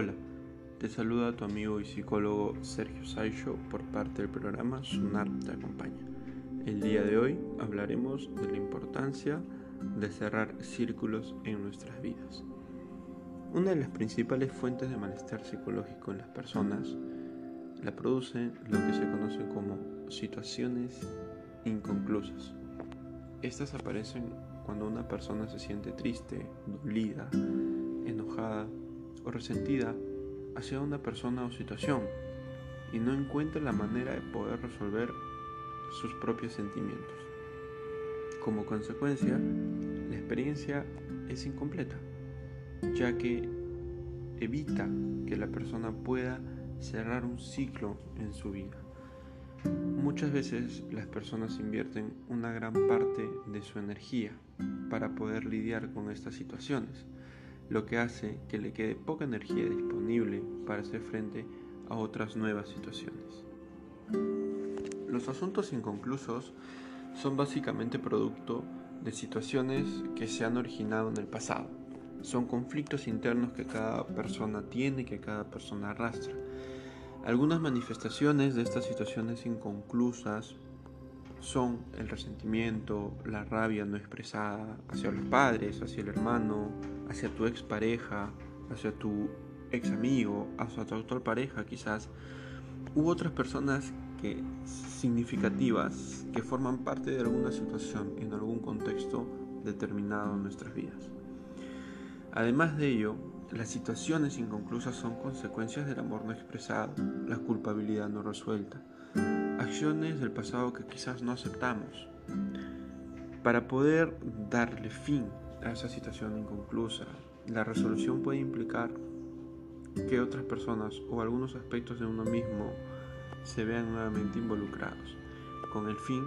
Hola, te saluda tu amigo y psicólogo Sergio Saicho por parte del programa Sunar te acompaña. El día de hoy hablaremos de la importancia de cerrar círculos en nuestras vidas. Una de las principales fuentes de malestar psicológico en las personas la produce lo que se conoce como situaciones inconclusas. Estas aparecen cuando una persona se siente triste, dolida, enojada o resentida hacia una persona o situación y no encuentra la manera de poder resolver sus propios sentimientos. Como consecuencia, la experiencia es incompleta, ya que evita que la persona pueda cerrar un ciclo en su vida. Muchas veces las personas invierten una gran parte de su energía para poder lidiar con estas situaciones, lo que hace que le quede poca energía disponible para hacer frente a otras nuevas situaciones. Los asuntos inconclusos son básicamente producto de situaciones que se han originado en el pasado. Son conflictos internos que cada persona tiene, que cada persona arrastra. Algunas manifestaciones de estas situaciones inconclusas son el resentimiento, la rabia no expresada hacia los padres, hacia el hermano, hacia tu expareja, hacia tu ex amigo, hacia tu actual pareja quizás, u otras personas que significativas que forman parte de alguna situación en algún contexto determinado en nuestras vidas. Además de ello, las situaciones inconclusas son consecuencias del amor no expresado, la culpabilidad no resuelta, acciones del pasado que quizás no aceptamos. Para poder darle fin a esa situación inconclusa, la resolución puede implicar que otras personas o algunos aspectos de uno mismo se vean nuevamente involucrados, con el fin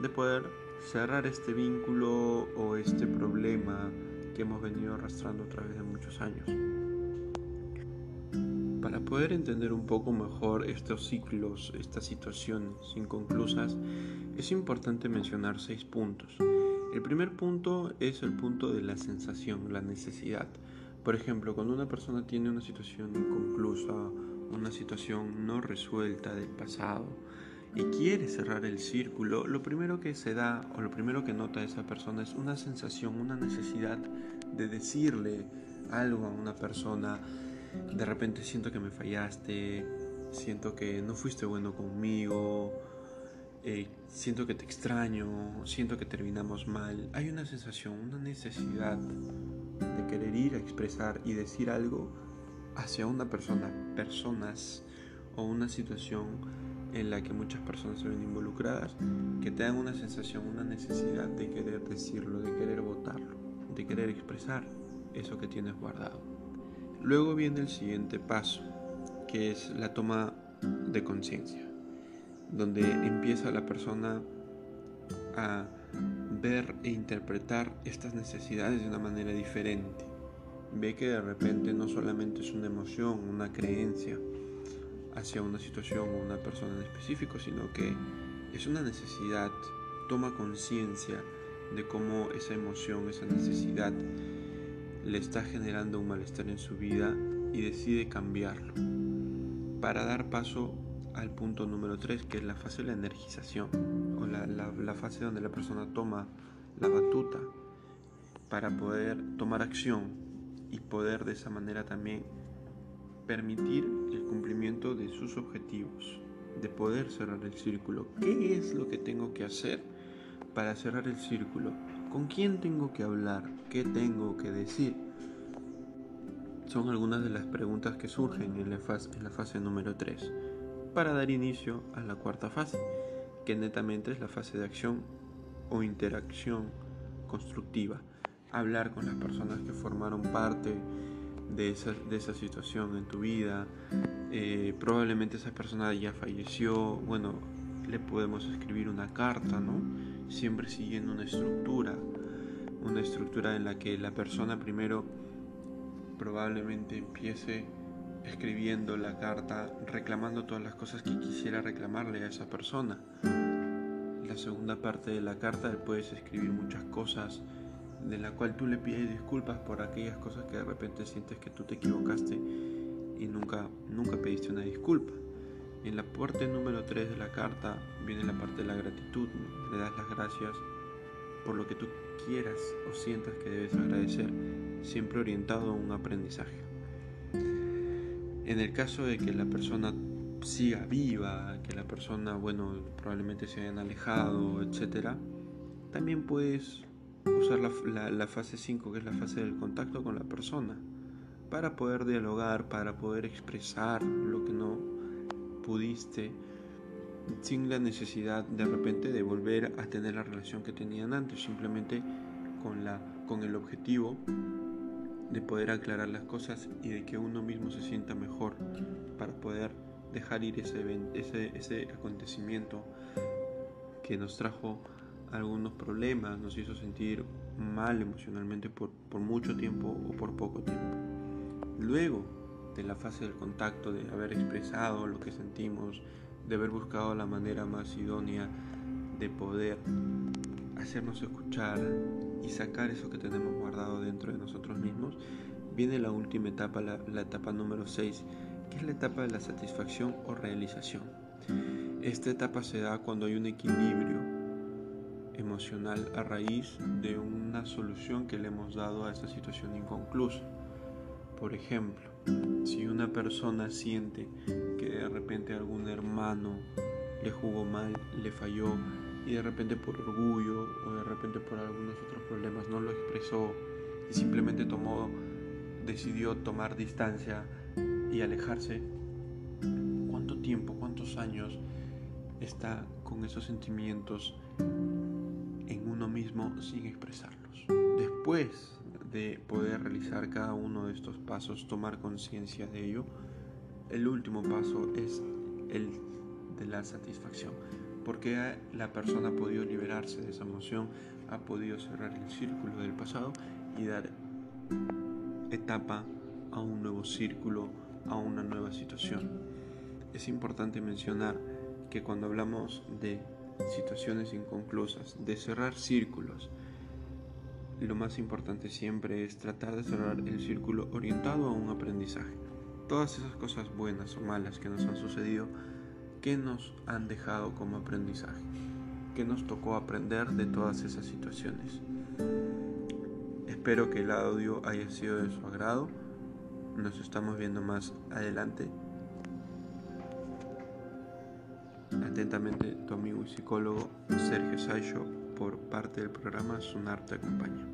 de poder cerrar este vínculo o este problema que hemos venido arrastrando a través de muchos años. Para poder entender un poco mejor estos ciclos, estas situaciones inconclusas, es importante mencionar seis puntos. El primer punto es el punto de la sensación, la necesidad. Por ejemplo, cuando una persona tiene una situación inconclusa, una situación no resuelta del pasado y quiere cerrar el círculo, lo primero que se da o lo primero que nota esa persona es una sensación, una necesidad de decirle algo a una persona. De repente siento que me fallaste, siento que no fuiste bueno conmigo, eh, siento que te extraño, siento que terminamos mal. Hay una sensación, una necesidad de querer ir a expresar y decir algo hacia una persona, personas o una situación en la que muchas personas se ven involucradas, que te dan una sensación, una necesidad de querer decirlo, de querer votarlo, de querer expresar eso que tienes guardado. Luego viene el siguiente paso, que es la toma de conciencia, donde empieza la persona a ver e interpretar estas necesidades de una manera diferente. Ve que de repente no solamente es una emoción, una creencia hacia una situación o una persona en específico, sino que es una necesidad, toma conciencia de cómo esa emoción, esa necesidad le está generando un malestar en su vida y decide cambiarlo para dar paso al punto número 3 que es la fase de la energización o la, la fase donde la persona toma la batuta para poder tomar acción y poder de esa manera también permitir el cumplimiento de sus objetivos, de poder cerrar el círculo. ¿Qué es lo que tengo que hacer para cerrar el círculo? ¿Con quién tengo que hablar? ¿Qué tengo que decir? Son algunas de las preguntas que surgen en la fase, número 3 para dar inicio a la cuarta fase, que netamente es la fase de acción o interacción constructiva hablar con las personas que formaron parte de esa, de esa situación en tu vida. Eh, probablemente esa persona ya falleció, bueno, le podemos escribir una carta, ¿no? Siempre siguiendo una estructura, una estructura en la que la persona primero probablemente empiece escribiendo la carta, reclamando todas las cosas que quisiera reclamarle a esa persona. La segunda parte de la carta puedes escribir muchas cosas de la cual tú le pides disculpas por aquellas cosas que de repente sientes que tú te equivocaste y nunca, nunca pediste una disculpa. En la parte número 3 de la carta viene la parte de la gratitud. Le das las gracias por lo que tú quieras o sientas que debes agradecer, siempre orientado a un aprendizaje. En el caso de que la persona siga viva, que la persona, bueno, probablemente se hayan alejado, etc., también puedes usar la, la fase 5, que es la fase del contacto con la persona, para poder dialogar, para poder expresar lo que no pudiste sin la necesidad de repente de volver a tener la relación que tenían antes, simplemente con, la, con el objetivo de poder aclarar las cosas y de que uno mismo se sienta mejor para poder dejar ir ese, ese, ese acontecimiento que nos trajo algunos problemas, nos hizo sentir mal emocionalmente por, por mucho tiempo o por poco tiempo. Luego de la fase del contacto, de haber expresado lo que sentimos, de haber buscado la manera más idónea de poder hacernos escuchar y sacar eso que tenemos guardado dentro de nosotros mismos, viene la última etapa, la, etapa número 6, que es la etapa de la satisfacción o realización. Esta etapa se da cuando hay un equilibrio emocional a raíz de una solución que le hemos dado a esa situación inconclusa. Por ejemplo, si una persona siente que de repente algún hermano le jugó mal, le falló y de repente por orgullo o de repente por algunos otros problemas no lo expresó y simplemente tomó, decidió tomar distancia y alejarse, ¿cuánto tiempo, cuántos años está con esos sentimientos en uno mismo sin expresarlos? Después de poder realizar cada uno de estos pasos, tomar conciencia de ello, el último paso es el de la satisfacción, porque la persona ha podido liberarse de esa emoción, ha podido cerrar el círculo del pasado y dar etapa a un nuevo círculo, a una nueva situación. Es importante mencionar que cuando hablamos de situaciones inconclusas, de cerrar círculos, lo más importante siempre es tratar de cerrar el círculo orientado a un aprendizaje. Todas esas cosas buenas o malas que nos han sucedido, ¿qué nos han dejado como aprendizaje? ¿Qué nos tocó aprender de todas esas situaciones? Espero que el audio haya sido de su agrado. Nos estamos viendo más adelante. Atentamente, tu amigo y psicólogo Sergio Sayo por parte del programa Sunar te acompaña.